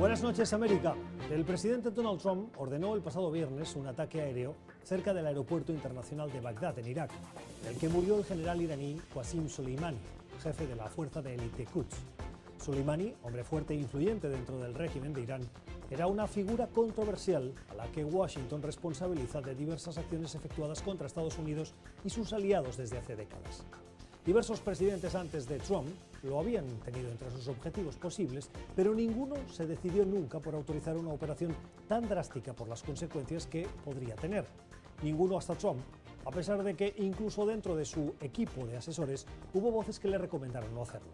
Buenas noches, América. El presidente Donald Trump ordenó el pasado viernes un ataque aéreo cerca del aeropuerto internacional de Bagdad, en Irak, en el que murió el general iraní Qasim Soleimani, jefe de la fuerza de élite Quds. Soleimani, hombre fuerte e influyente dentro del régimen de Irán, era una figura controversial a la que Washington responsabiliza de diversas acciones efectuadas contra Estados Unidos y sus aliados desde hace décadas. Diversos presidentes antes de Trump lo habían tenido entre sus objetivos posibles, pero ninguno se decidió nunca por autorizar una operación tan drástica por las consecuencias que podría tener. Ninguno hasta Trump, a pesar de que incluso dentro de su equipo de asesores hubo voces que le recomendaron no hacerlo.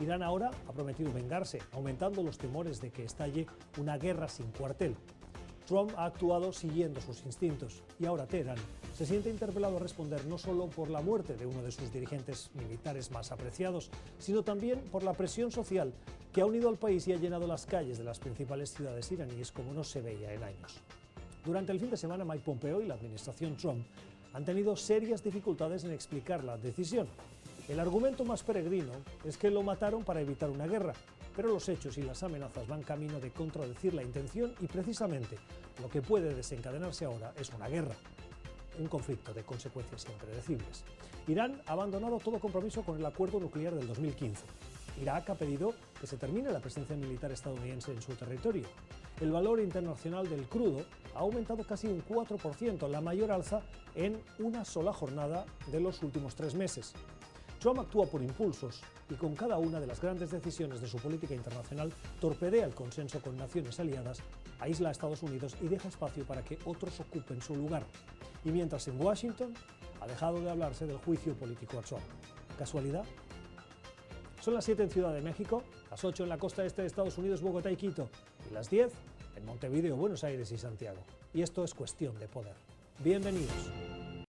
Irán ahora ha prometido vengarse, aumentando los temores de que estalle una guerra sin cuartel. Trump ha actuado siguiendo sus instintos y ahora Teherán se siente interpelado a responder no solo por la muerte de uno de sus dirigentes militares más apreciados, sino también por la presión social que ha unido al país y ha llenado las calles de las principales ciudades iraníes como no se veía en años. Durante el fin de semana, Mike Pompeo y la administración Trump han tenido serias dificultades en explicar la decisión. El argumento más peregrino es que lo mataron para evitar una guerra, pero los hechos y las amenazas van camino de contradecir la intención y precisamente lo que puede desencadenarse ahora es una guerra, un conflicto de consecuencias impredecibles. Irán ha abandonado todo compromiso con el acuerdo nuclear del 2015. Irak ha pedido que se termine la presencia militar estadounidense en su territorio. El valor internacional del crudo ha aumentado casi un 4%, la mayor alza en una sola jornada de los últimos tres meses. Trump actúa por impulsos y con cada una de las grandes decisiones de su política internacional torpedea el consenso con naciones aliadas, aísla a Estados Unidos y deja espacio para que otros ocupen su lugar. Y mientras en Washington ha dejado de hablarse del juicio político a Trump. ¿Casualidad? Son las 7 en Ciudad de México, las 8 en la costa este de Estados Unidos, Bogotá y Quito, y las 10 en Montevideo, Buenos Aires y Santiago. Y esto es cuestión de poder. Bienvenidos.